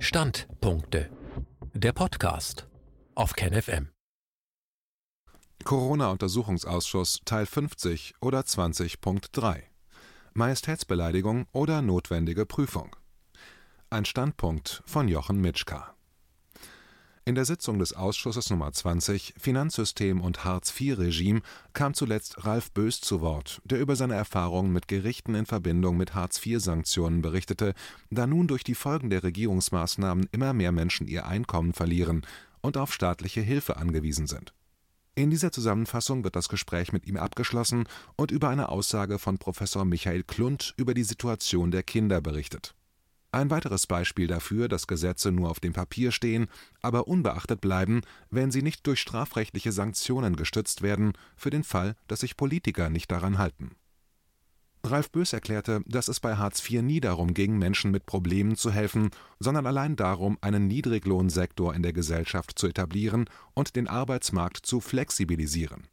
Standpunkte. Der Podcast auf KenFM. Corona-Untersuchungsausschuss Teil 50 oder 20.3 Majestätsbeleidigung oder notwendige Prüfung. Ein Standpunkt von Jochen Mitschka. In der Sitzung des Ausschusses Nummer 20 Finanzsystem und Hartz-IV-Regime kam zuletzt Ralf Bös zu Wort, der über seine Erfahrungen mit Gerichten in Verbindung mit Hartz-IV-Sanktionen berichtete, da nun durch die Folgen der Regierungsmaßnahmen immer mehr Menschen ihr Einkommen verlieren und auf staatliche Hilfe angewiesen sind. In dieser Zusammenfassung wird das Gespräch mit ihm abgeschlossen und über eine Aussage von Professor Michael Klund über die Situation der Kinder berichtet ein weiteres Beispiel dafür, dass Gesetze nur auf dem Papier stehen, aber unbeachtet bleiben, wenn sie nicht durch strafrechtliche Sanktionen gestützt werden, für den Fall, dass sich Politiker nicht daran halten. Ralf Bös erklärte, dass es bei Hartz IV nie darum ging, Menschen mit Problemen zu helfen, sondern allein darum, einen Niedriglohnsektor in der Gesellschaft zu etablieren und den Arbeitsmarkt zu flexibilisieren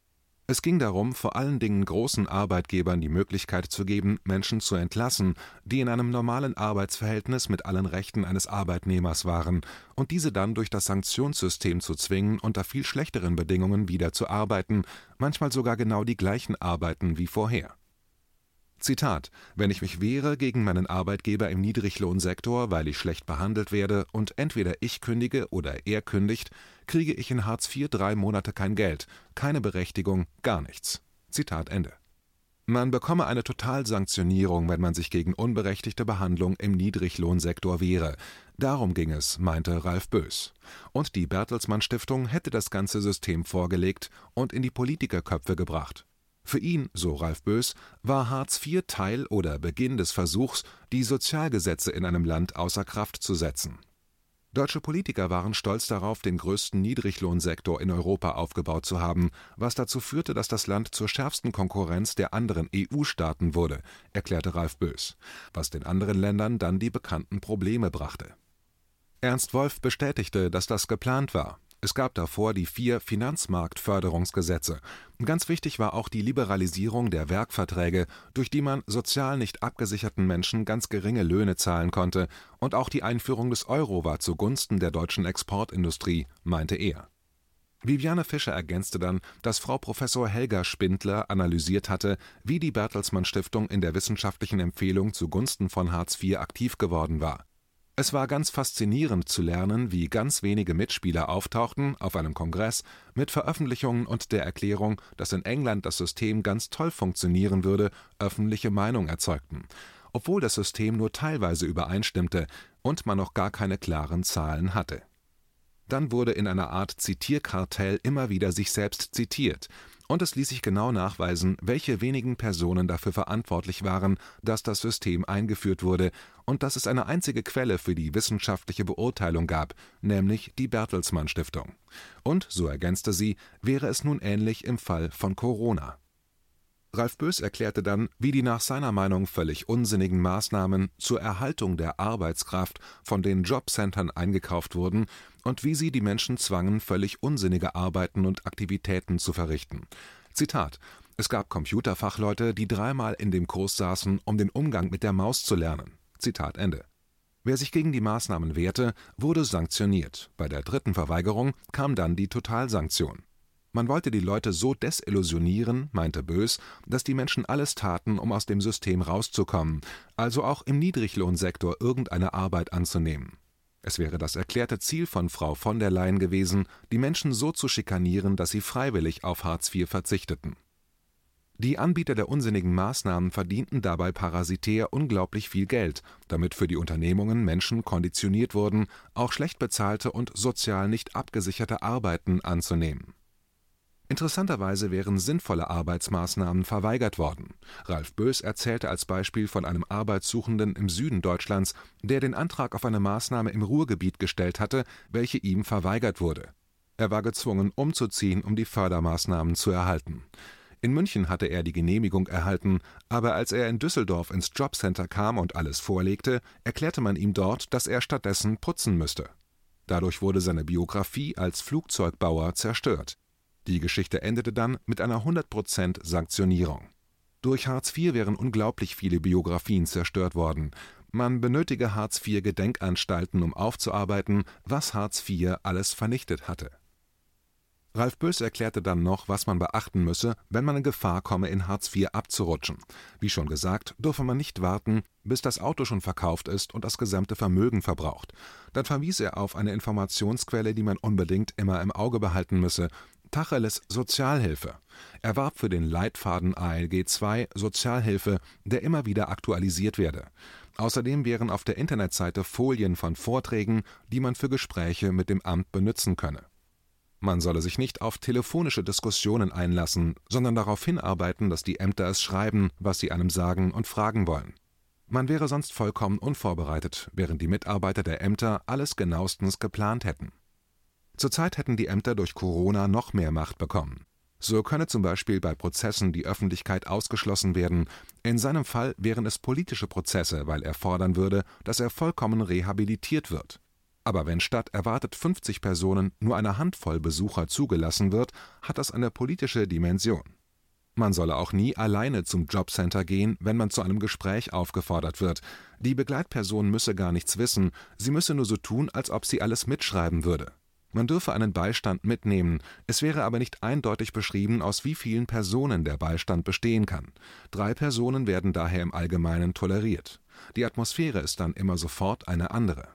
es ging darum, vor allen Dingen großen Arbeitgebern die Möglichkeit zu geben, Menschen zu entlassen, die in einem normalen Arbeitsverhältnis mit allen Rechten eines Arbeitnehmers waren, und diese dann durch das Sanktionssystem zu zwingen, unter viel schlechteren Bedingungen wieder zu arbeiten, manchmal sogar genau die gleichen Arbeiten wie vorher Zitat: Wenn ich mich wehre gegen meinen Arbeitgeber im Niedriglohnsektor, weil ich schlecht behandelt werde und entweder ich kündige oder er kündigt, kriege ich in Hartz IV drei Monate kein Geld, keine Berechtigung, gar nichts. Zitat Ende. Man bekomme eine Totalsanktionierung, wenn man sich gegen unberechtigte Behandlung im Niedriglohnsektor wehre. Darum ging es, meinte Ralf Bös. Und die Bertelsmann Stiftung hätte das ganze System vorgelegt und in die Politikerköpfe gebracht. Für ihn, so Ralf Bös, war Hartz IV Teil oder Beginn des Versuchs, die Sozialgesetze in einem Land außer Kraft zu setzen. Deutsche Politiker waren stolz darauf, den größten Niedriglohnsektor in Europa aufgebaut zu haben, was dazu führte, dass das Land zur schärfsten Konkurrenz der anderen EU-Staaten wurde, erklärte Ralf Bös, was den anderen Ländern dann die bekannten Probleme brachte. Ernst Wolf bestätigte, dass das geplant war. Es gab davor die vier Finanzmarktförderungsgesetze. Ganz wichtig war auch die Liberalisierung der Werkverträge, durch die man sozial nicht abgesicherten Menschen ganz geringe Löhne zahlen konnte, und auch die Einführung des Euro war zugunsten der deutschen Exportindustrie, meinte er. Viviane Fischer ergänzte dann, dass Frau Professor Helga Spindler analysiert hatte, wie die Bertelsmann Stiftung in der wissenschaftlichen Empfehlung zugunsten von Hartz IV aktiv geworden war es war ganz faszinierend zu lernen, wie ganz wenige Mitspieler auftauchten auf einem Kongress mit Veröffentlichungen und der Erklärung, dass in England das System ganz toll funktionieren würde, öffentliche Meinung erzeugten, obwohl das System nur teilweise übereinstimmte und man noch gar keine klaren Zahlen hatte. Dann wurde in einer Art Zitierkartell immer wieder sich selbst zitiert, und es ließ sich genau nachweisen, welche wenigen Personen dafür verantwortlich waren, dass das System eingeführt wurde und dass es eine einzige Quelle für die wissenschaftliche Beurteilung gab, nämlich die Bertelsmann Stiftung. Und, so ergänzte sie, wäre es nun ähnlich im Fall von Corona. Ralf Bös erklärte dann, wie die nach seiner Meinung völlig unsinnigen Maßnahmen zur Erhaltung der Arbeitskraft von den Jobcentern eingekauft wurden und wie sie die Menschen zwangen, völlig unsinnige Arbeiten und Aktivitäten zu verrichten. Zitat Es gab Computerfachleute, die dreimal in dem Kurs saßen, um den Umgang mit der Maus zu lernen. Zitat Ende. Wer sich gegen die Maßnahmen wehrte, wurde sanktioniert. Bei der dritten Verweigerung kam dann die Totalsanktion. Man wollte die Leute so desillusionieren, meinte Bös, dass die Menschen alles taten, um aus dem System rauszukommen, also auch im Niedriglohnsektor irgendeine Arbeit anzunehmen. Es wäre das erklärte Ziel von Frau von der Leyen gewesen, die Menschen so zu schikanieren, dass sie freiwillig auf Hartz IV verzichteten die Anbieter der unsinnigen Maßnahmen verdienten dabei parasitär unglaublich viel Geld, damit für die Unternehmungen Menschen konditioniert wurden, auch schlecht bezahlte und sozial nicht abgesicherte Arbeiten anzunehmen. Interessanterweise wären sinnvolle Arbeitsmaßnahmen verweigert worden. Ralf Bös erzählte als Beispiel von einem Arbeitssuchenden im Süden Deutschlands, der den Antrag auf eine Maßnahme im Ruhrgebiet gestellt hatte, welche ihm verweigert wurde. Er war gezwungen, umzuziehen, um die Fördermaßnahmen zu erhalten. In München hatte er die Genehmigung erhalten, aber als er in Düsseldorf ins Jobcenter kam und alles vorlegte, erklärte man ihm dort, dass er stattdessen putzen müsste. Dadurch wurde seine Biografie als Flugzeugbauer zerstört. Die Geschichte endete dann mit einer 100% Sanktionierung. Durch Hartz IV wären unglaublich viele Biografien zerstört worden. man benötige Hartz-IV-Gedenkanstalten, um aufzuarbeiten, was Hartz IV alles vernichtet hatte. Ralf Böß erklärte dann noch, was man beachten müsse, wenn man in Gefahr komme, in Hartz IV abzurutschen. Wie schon gesagt, dürfe man nicht warten, bis das Auto schon verkauft ist und das gesamte Vermögen verbraucht. Dann verwies er auf eine Informationsquelle, die man unbedingt immer im Auge behalten müsse, Tacheles Sozialhilfe. Er warb für den Leitfaden ALG 2 Sozialhilfe, der immer wieder aktualisiert werde. Außerdem wären auf der Internetseite Folien von Vorträgen, die man für Gespräche mit dem Amt benützen könne. Man solle sich nicht auf telefonische Diskussionen einlassen, sondern darauf hinarbeiten, dass die Ämter es schreiben, was sie einem sagen und fragen wollen. Man wäre sonst vollkommen unvorbereitet, während die Mitarbeiter der Ämter alles genauestens geplant hätten. Zurzeit hätten die Ämter durch Corona noch mehr Macht bekommen. So könne zum Beispiel bei Prozessen die Öffentlichkeit ausgeschlossen werden. In seinem Fall wären es politische Prozesse, weil er fordern würde, dass er vollkommen rehabilitiert wird. Aber wenn statt erwartet 50 Personen nur eine Handvoll Besucher zugelassen wird, hat das eine politische Dimension. Man solle auch nie alleine zum Jobcenter gehen, wenn man zu einem Gespräch aufgefordert wird. Die Begleitperson müsse gar nichts wissen, sie müsse nur so tun, als ob sie alles mitschreiben würde. Man dürfe einen Beistand mitnehmen, es wäre aber nicht eindeutig beschrieben, aus wie vielen Personen der Beistand bestehen kann. Drei Personen werden daher im Allgemeinen toleriert. Die Atmosphäre ist dann immer sofort eine andere.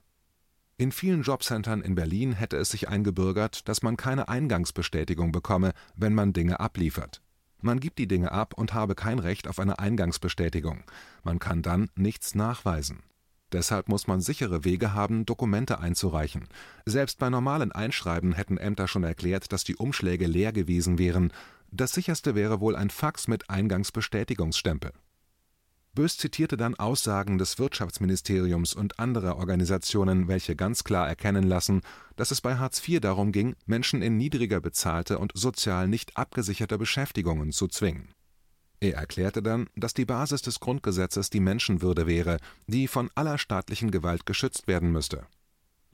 In vielen Jobcentern in Berlin hätte es sich eingebürgert, dass man keine Eingangsbestätigung bekomme, wenn man Dinge abliefert. Man gibt die Dinge ab und habe kein Recht auf eine Eingangsbestätigung. Man kann dann nichts nachweisen. Deshalb muss man sichere Wege haben, Dokumente einzureichen. Selbst bei normalen Einschreiben hätten Ämter schon erklärt, dass die Umschläge leer gewesen wären. Das sicherste wäre wohl ein Fax mit Eingangsbestätigungsstempel. Bös zitierte dann Aussagen des Wirtschaftsministeriums und anderer Organisationen, welche ganz klar erkennen lassen, dass es bei Hartz IV darum ging, Menschen in niedriger bezahlte und sozial nicht abgesicherte Beschäftigungen zu zwingen. Er erklärte dann, dass die Basis des Grundgesetzes die Menschenwürde wäre, die von aller staatlichen Gewalt geschützt werden müsste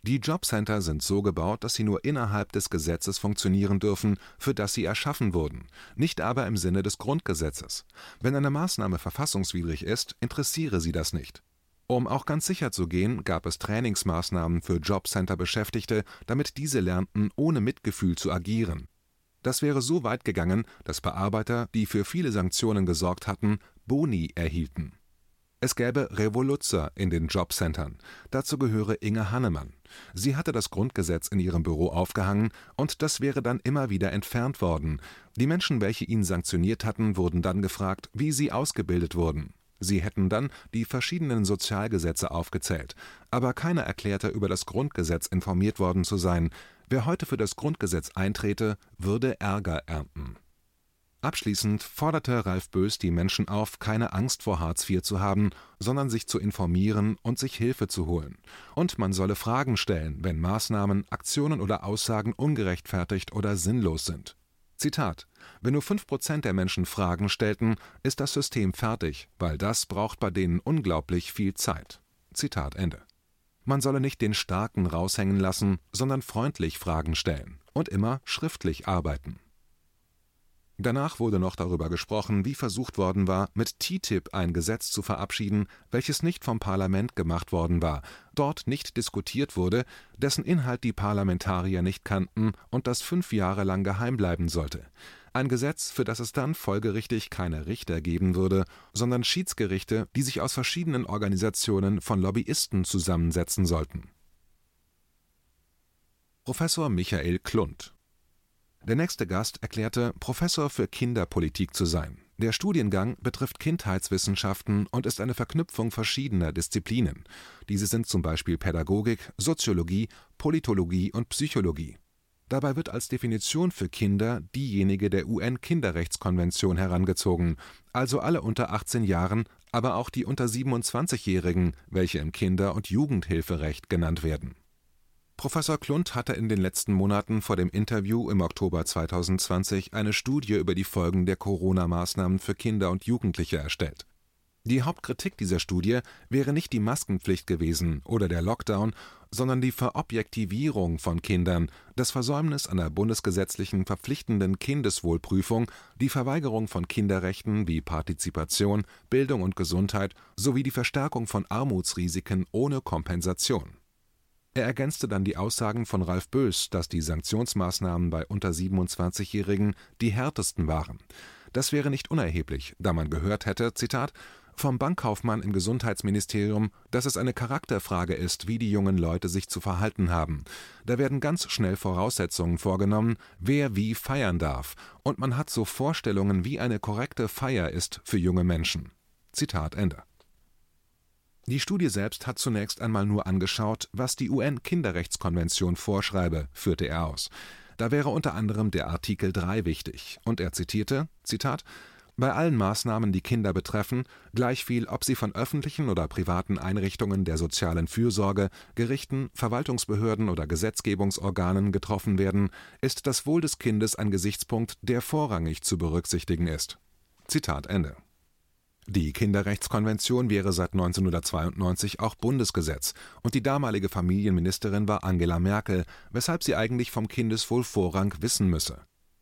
die Jobcenter sind so gebaut, dass sie nur innerhalb des Gesetzes funktionieren dürfen, für das sie erschaffen wurden, nicht aber im Sinne des Grundgesetzes. Wenn eine Maßnahme verfassungswidrig ist, interessiere sie das nicht. Um auch ganz sicher zu gehen, gab es Trainingsmaßnahmen für Jobcenter-Beschäftigte, damit diese lernten, ohne Mitgefühl zu agieren. Das wäre so weit gegangen, dass Bearbeiter, die für viele Sanktionen gesorgt hatten, Boni erhielten es gäbe Revoluzzer in den Jobcentern. Dazu gehöre Inge Hannemann. Sie hatte das Grundgesetz in ihrem Büro aufgehangen, und das wäre dann immer wieder entfernt worden. Die Menschen, welche ihn sanktioniert hatten, wurden dann gefragt, wie sie ausgebildet wurden. Sie hätten dann die verschiedenen Sozialgesetze aufgezählt, aber keiner erklärte, über das Grundgesetz informiert worden zu sein. Wer heute für das Grundgesetz eintrete, würde Ärger ernten Abschließend forderte Ralf Böß die Menschen auf, keine Angst vor Hartz IV zu haben, sondern sich zu informieren und sich Hilfe zu holen. Und man solle Fragen stellen, wenn Maßnahmen, Aktionen oder Aussagen ungerechtfertigt oder sinnlos sind. Zitat: Wenn nur fünf Prozent der Menschen Fragen stellten, ist das System fertig, weil das braucht bei denen unglaublich viel Zeit. Zitat Ende. Man solle nicht den Starken raushängen lassen, sondern freundlich Fragen stellen und immer schriftlich arbeiten. Danach wurde noch darüber gesprochen, wie versucht worden war, mit TTIP ein Gesetz zu verabschieden, welches nicht vom Parlament gemacht worden war, dort nicht diskutiert wurde, dessen Inhalt die Parlamentarier nicht kannten und das fünf Jahre lang geheim bleiben sollte. Ein Gesetz, für das es dann folgerichtig keine Richter geben würde, sondern Schiedsgerichte, die sich aus verschiedenen Organisationen von Lobbyisten zusammensetzen sollten. Professor Michael Klund der nächste Gast erklärte, Professor für Kinderpolitik zu sein. Der Studiengang betrifft Kindheitswissenschaften und ist eine Verknüpfung verschiedener Disziplinen. Diese sind zum Beispiel Pädagogik, Soziologie, Politologie und Psychologie. Dabei wird als Definition für Kinder diejenige der UN-Kinderrechtskonvention herangezogen, also alle unter 18 Jahren, aber auch die unter 27-Jährigen, welche im Kinder- und Jugendhilferecht genannt werden Professor Klund hatte in den letzten Monaten vor dem Interview im Oktober 2020 eine Studie über die Folgen der Corona-Maßnahmen für Kinder und Jugendliche erstellt. Die Hauptkritik dieser Studie wäre nicht die Maskenpflicht gewesen oder der Lockdown, sondern die Verobjektivierung von Kindern, das Versäumnis einer bundesgesetzlichen verpflichtenden Kindeswohlprüfung, die Verweigerung von Kinderrechten wie Partizipation, Bildung und Gesundheit sowie die Verstärkung von Armutsrisiken ohne Kompensation. Er ergänzte dann die Aussagen von Ralf Böß, dass die Sanktionsmaßnahmen bei unter 27-Jährigen die härtesten waren. Das wäre nicht unerheblich, da man gehört hätte, Zitat, vom Bankkaufmann im Gesundheitsministerium, dass es eine Charakterfrage ist, wie die jungen Leute sich zu verhalten haben. Da werden ganz schnell Voraussetzungen vorgenommen, wer wie feiern darf, und man hat so Vorstellungen, wie eine korrekte Feier ist für junge Menschen. Zitat Ende. Die Studie selbst hat zunächst einmal nur angeschaut, was die UN-Kinderrechtskonvention vorschreibe, führte er aus. Da wäre unter anderem der Artikel 3 wichtig, und er zitierte: Zitat bei allen Maßnahmen, die Kinder betreffen, gleichviel ob sie von öffentlichen oder privaten Einrichtungen der sozialen Fürsorge, Gerichten, Verwaltungsbehörden oder Gesetzgebungsorganen getroffen werden, ist das Wohl des Kindes ein Gesichtspunkt, der vorrangig zu berücksichtigen ist. Zitat Ende die Kinderrechtskonvention wäre seit 1992 auch Bundesgesetz, und die damalige Familienministerin war Angela Merkel, weshalb sie eigentlich vom Kindeswohl Vorrang wissen müsse.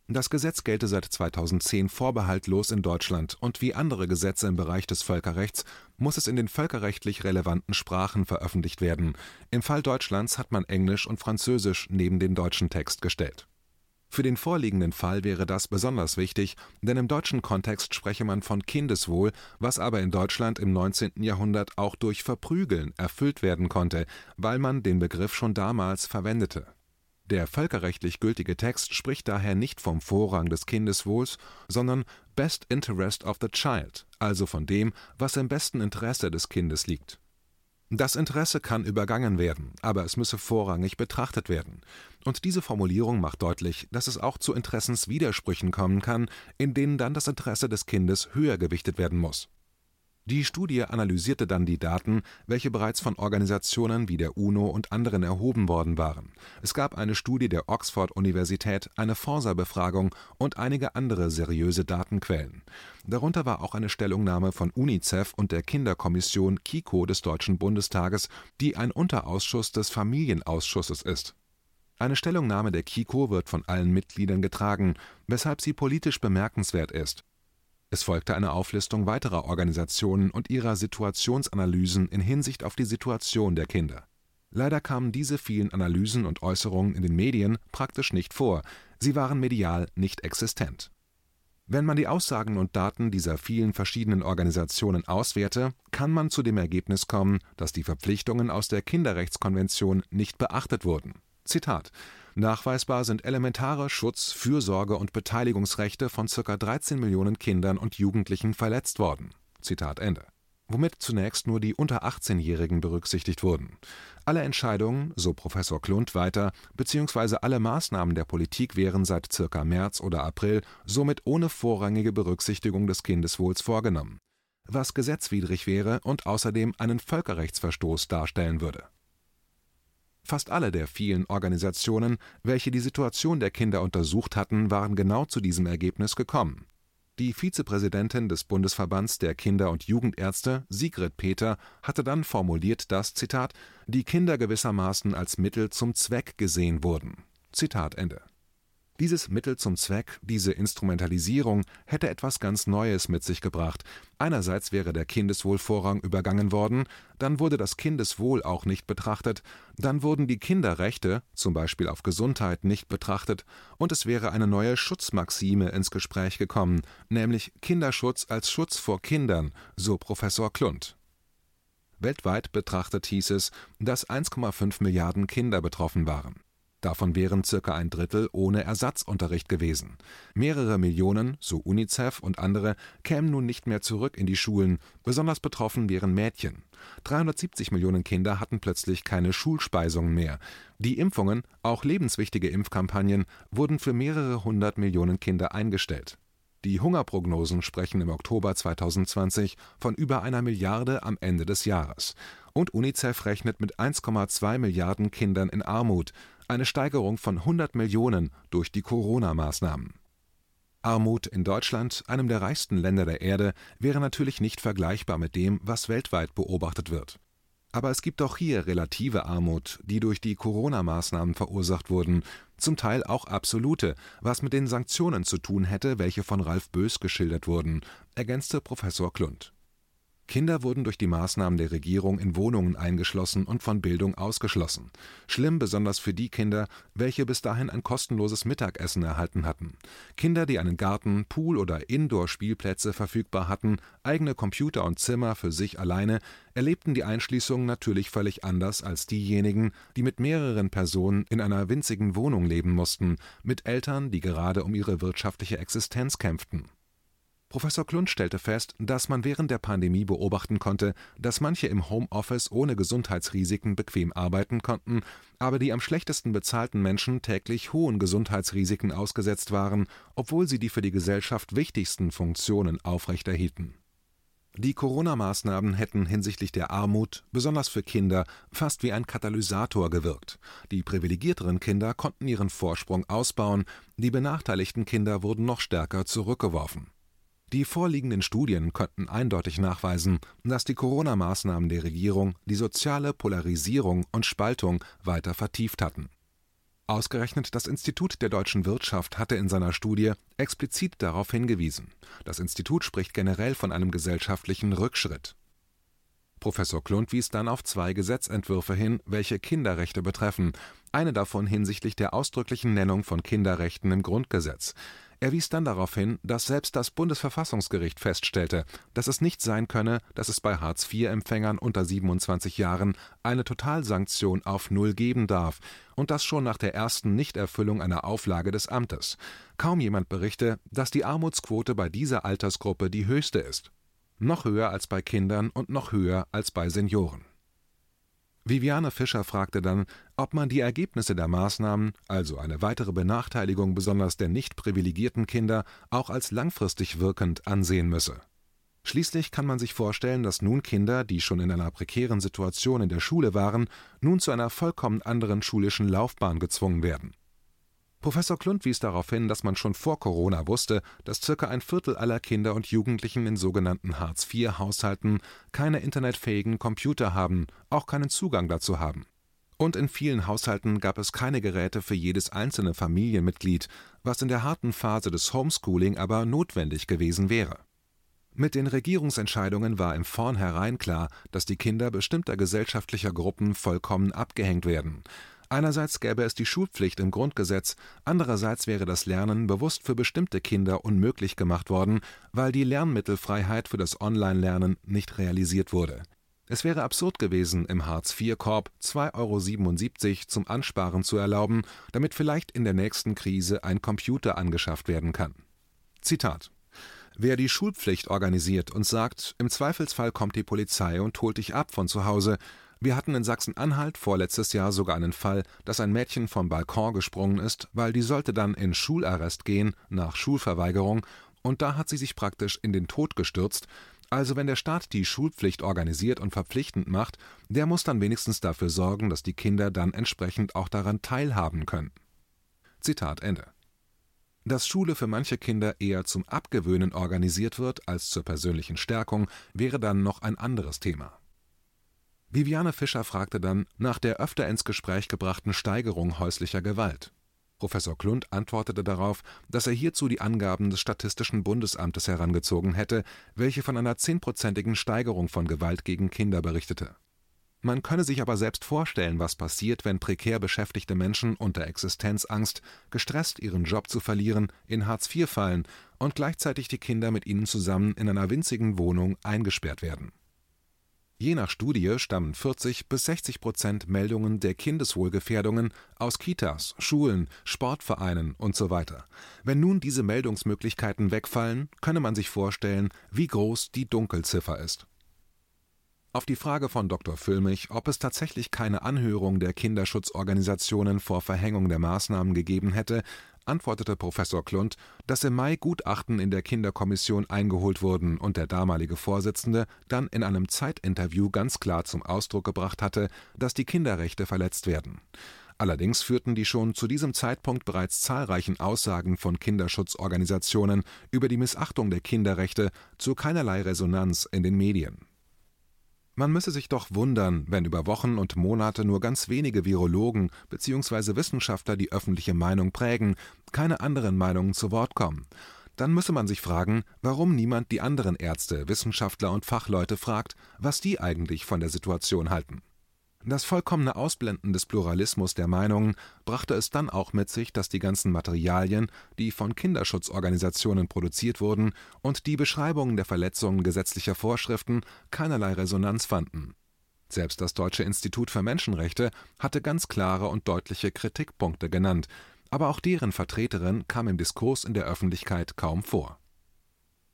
Das Gesetz gelte seit 2010 vorbehaltlos in Deutschland und wie andere Gesetze im Bereich des Völkerrechts muss es in den völkerrechtlich relevanten Sprachen veröffentlicht werden. Im Fall Deutschlands hat man Englisch und Französisch neben den deutschen Text gestellt für den vorliegenden Fall wäre das besonders wichtig, denn im deutschen Kontext spreche man von Kindeswohl, was aber in Deutschland im 19. Jahrhundert auch durch Verprügeln erfüllt werden konnte, weil man den Begriff schon damals verwendete. Der völkerrechtlich gültige Text spricht daher nicht vom Vorrang des Kindeswohls, sondern Best Interest of the Child, also von dem, was im besten Interesse des Kindes liegt das Interesse kann übergangen werden, aber es müsse vorrangig betrachtet werden. Und diese Formulierung macht deutlich, dass es auch zu Interessenswidersprüchen kommen kann, in denen dann das Interesse des Kindes höher gewichtet werden muss die Studie analysierte dann die Daten, welche bereits von Organisationen wie der UNO und anderen erhoben worden waren. Es gab eine Studie der Oxford-Universität, eine Forsa-Befragung und einige andere seriöse Datenquellen. Darunter war auch eine Stellungnahme von UNICEF und der Kinderkommission KIKO des Deutschen Bundestages, die ein Unterausschuss des Familienausschusses ist. Eine Stellungnahme der KIKO wird von allen Mitgliedern getragen, weshalb sie politisch bemerkenswert ist es folgte eine Auflistung weiterer Organisationen und ihrer Situationsanalysen in Hinsicht auf die Situation der Kinder. Leider kamen diese vielen Analysen und Äußerungen in den Medien praktisch nicht vor, sie waren medial nicht existent. Wenn man die Aussagen und Daten dieser vielen verschiedenen Organisationen auswerte, kann man zu dem Ergebnis kommen, dass die Verpflichtungen aus der Kinderrechtskonvention nicht beachtet wurden. Zitat Nachweisbar sind elementare Schutz Fürsorge und Beteiligungsrechte von ca. 13 Millionen Kindern und Jugendlichen verletzt worden. Womit zunächst nur die unter 18-Jährigen berücksichtigt wurden. Alle Entscheidungen, so Professor Klund weiter, bzw. alle Maßnahmen der Politik wären seit ca. März oder April somit ohne vorrangige Berücksichtigung des Kindeswohls vorgenommen, was gesetzwidrig wäre und außerdem einen Völkerrechtsverstoß darstellen würde Fast alle der vielen Organisationen, welche die Situation der Kinder untersucht hatten, waren genau zu diesem Ergebnis gekommen. Die Vizepräsidentin des Bundesverbands der Kinder- und Jugendärzte, Sigrid Peter, hatte dann formuliert, dass Zitat die Kinder gewissermaßen als Mittel zum Zweck gesehen wurden. Zitat Ende dieses Mittel zum Zweck, diese Instrumentalisierung, hätte etwas ganz Neues mit sich gebracht. Einerseits wäre der Kindeswohlvorrang übergangen worden, dann wurde das Kindeswohl auch nicht betrachtet, dann wurden die Kinderrechte, zum Beispiel auf Gesundheit, nicht betrachtet, und es wäre eine neue Schutzmaxime ins Gespräch gekommen, nämlich Kinderschutz als Schutz vor Kindern, so Professor Klund. Weltweit betrachtet hieß es, dass 1,5 Milliarden Kinder betroffen waren. Davon wären circa ein Drittel ohne Ersatzunterricht gewesen. Mehrere Millionen, so UNICEF und andere, kämen nun nicht mehr zurück in die Schulen, besonders betroffen wären Mädchen. 370 Millionen Kinder hatten plötzlich keine Schulspeisungen mehr. Die Impfungen, auch lebenswichtige Impfkampagnen, wurden für mehrere hundert Millionen Kinder eingestellt. Die Hungerprognosen sprechen im Oktober 2020 von über einer Milliarde am Ende des Jahres. Und UNICEF rechnet mit 1,2 Milliarden Kindern in Armut, eine Steigerung von 100 Millionen durch die Corona-Maßnahmen. Armut in Deutschland, einem der reichsten Länder der Erde, wäre natürlich nicht vergleichbar mit dem, was weltweit beobachtet wird. Aber es gibt auch hier relative Armut, die durch die Corona-Maßnahmen verursacht wurden, zum Teil auch absolute, was mit den Sanktionen zu tun hätte, welche von Ralf Bös geschildert wurden, ergänzte Professor Klund. Kinder wurden durch die Maßnahmen der Regierung in Wohnungen eingeschlossen und von Bildung ausgeschlossen. Schlimm besonders für die Kinder, welche bis dahin ein kostenloses Mittagessen erhalten hatten. Kinder, die einen Garten, Pool oder Indoor-Spielplätze verfügbar hatten, eigene Computer und Zimmer für sich alleine, erlebten die Einschließung natürlich völlig anders als diejenigen, die mit mehreren Personen in einer winzigen Wohnung leben mussten, mit Eltern, die gerade um ihre wirtschaftliche Existenz kämpften. Professor Klund stellte fest, dass man während der Pandemie beobachten konnte, dass manche im Homeoffice ohne Gesundheitsrisiken bequem arbeiten konnten, aber die am schlechtesten bezahlten Menschen täglich hohen Gesundheitsrisiken ausgesetzt waren, obwohl sie die für die Gesellschaft wichtigsten Funktionen aufrechterhielten. Die Corona-Maßnahmen hätten hinsichtlich der Armut, besonders für Kinder, fast wie ein Katalysator gewirkt. Die privilegierteren Kinder konnten ihren Vorsprung ausbauen, die benachteiligten Kinder wurden noch stärker zurückgeworfen. Die vorliegenden Studien könnten eindeutig nachweisen, dass die Corona-Maßnahmen der Regierung die soziale Polarisierung und Spaltung weiter vertieft hatten. Ausgerechnet das Institut der deutschen Wirtschaft hatte in seiner Studie explizit darauf hingewiesen. Das Institut spricht generell von einem gesellschaftlichen Rückschritt. Professor Klund wies dann auf zwei Gesetzentwürfe hin, welche Kinderrechte betreffen, eine davon hinsichtlich der ausdrücklichen Nennung von Kinderrechten im Grundgesetz. Er wies dann darauf hin, dass selbst das Bundesverfassungsgericht feststellte, dass es nicht sein könne, dass es bei Hartz-IV-Empfängern unter 27 Jahren eine Totalsanktion auf Null geben darf und das schon nach der ersten Nichterfüllung einer Auflage des Amtes. Kaum jemand berichte, dass die Armutsquote bei dieser Altersgruppe die höchste ist. Noch höher als bei Kindern und noch höher als bei Senioren. Viviane Fischer fragte dann, ob man die Ergebnisse der Maßnahmen, also eine weitere Benachteiligung besonders der nicht privilegierten Kinder, auch als langfristig wirkend ansehen müsse. Schließlich kann man sich vorstellen, dass nun Kinder, die schon in einer prekären Situation in der Schule waren, nun zu einer vollkommen anderen schulischen Laufbahn gezwungen werden Professor Klund wies darauf hin, dass man schon vor Corona wusste, dass circa ein Viertel aller Kinder und Jugendlichen in sogenannten Hartz-IV-Haushalten keine internetfähigen Computer haben, auch keinen Zugang dazu haben. Und in vielen Haushalten gab es keine Geräte für jedes einzelne Familienmitglied, was in der harten Phase des Homeschooling aber notwendig gewesen wäre. Mit den Regierungsentscheidungen war im Vornherein klar, dass die Kinder bestimmter gesellschaftlicher Gruppen vollkommen abgehängt werden. Einerseits gäbe es die Schulpflicht im Grundgesetz, andererseits wäre das Lernen bewusst für bestimmte Kinder unmöglich gemacht worden, weil die Lernmittelfreiheit für das Online-Lernen nicht realisiert wurde. Es wäre absurd gewesen, im Hartz-IV-Korb 2,77 Euro zum Ansparen zu erlauben, damit vielleicht in der nächsten Krise ein Computer angeschafft werden kann. Zitat Wer die Schulpflicht organisiert und sagt, im Zweifelsfall kommt die Polizei und holt dich ab von zu Hause, wir hatten in Sachsen-Anhalt vorletztes Jahr sogar einen Fall, dass ein Mädchen vom Balkon gesprungen ist, weil die sollte dann in Schularrest gehen nach Schulverweigerung, und da hat sie sich praktisch in den Tod gestürzt. Also wenn der Staat die Schulpflicht organisiert und verpflichtend macht, der muss dann wenigstens dafür sorgen, dass die Kinder dann entsprechend auch daran teilhaben können. Zitat Ende. Dass Schule für manche Kinder eher zum Abgewöhnen organisiert wird als zur persönlichen Stärkung, wäre dann noch ein anderes Thema. Viviane Fischer fragte dann nach der öfter ins Gespräch gebrachten Steigerung häuslicher Gewalt. Professor Klund antwortete darauf, dass er hierzu die Angaben des Statistischen Bundesamtes herangezogen hätte, welche von einer zehnprozentigen Steigerung von Gewalt gegen Kinder berichtete. Man könne sich aber selbst vorstellen, was passiert, wenn prekär beschäftigte Menschen unter Existenzangst, gestresst ihren Job zu verlieren, in Hartz IV fallen und gleichzeitig die Kinder mit ihnen zusammen in einer winzigen Wohnung eingesperrt werden Je nach Studie stammen 40 bis 60 Prozent Meldungen der Kindeswohlgefährdungen aus Kitas, Schulen, Sportvereinen usw. Wenn nun diese Meldungsmöglichkeiten wegfallen, könne man sich vorstellen, wie groß die Dunkelziffer ist. Auf die Frage von Dr. Füllmich, ob es tatsächlich keine Anhörung der Kinderschutzorganisationen vor Verhängung der Maßnahmen gegeben hätte, antwortete Professor Klund, dass im Mai Gutachten in der Kinderkommission eingeholt wurden und der damalige Vorsitzende dann in einem Zeitinterview ganz klar zum Ausdruck gebracht hatte, dass die Kinderrechte verletzt werden. Allerdings führten die schon zu diesem Zeitpunkt bereits zahlreichen Aussagen von Kinderschutzorganisationen über die Missachtung der Kinderrechte zu keinerlei Resonanz in den Medien Man müsse sich doch wundern, wenn über Wochen und Monate nur ganz wenige Virologen bzw. Wissenschaftler die öffentliche Meinung prägen, keine anderen Meinungen zu Wort kommen. Dann müsse man sich fragen, warum niemand die anderen Ärzte, Wissenschaftler und Fachleute fragt, was die eigentlich von der Situation halten. Das vollkommene Ausblenden des Pluralismus der Meinungen brachte es dann auch mit sich, dass die ganzen Materialien, die von Kinderschutzorganisationen produziert wurden, und die Beschreibungen der Verletzungen gesetzlicher Vorschriften keinerlei Resonanz fanden. Selbst das Deutsche Institut für Menschenrechte hatte ganz klare und deutliche Kritikpunkte genannt, aber auch deren Vertreterin kam im Diskurs in der Öffentlichkeit kaum vor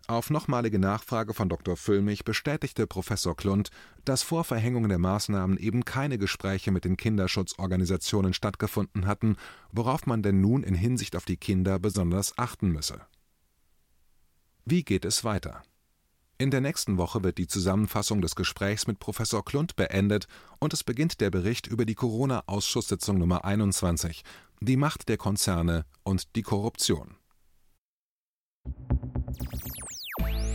auf nochmalige Nachfrage von Dr. Füllmich bestätigte Professor Klund, dass vor Verhängung der Maßnahmen eben keine Gespräche mit den Kinderschutzorganisationen stattgefunden hatten, worauf man denn nun in Hinsicht auf die Kinder besonders achten müsse. Wie geht es weiter? In der nächsten Woche wird die Zusammenfassung des Gesprächs mit Professor Klund beendet und es beginnt der Bericht über die Corona-Ausschusssitzung Nummer 21, die Macht der Konzerne und die Korruption.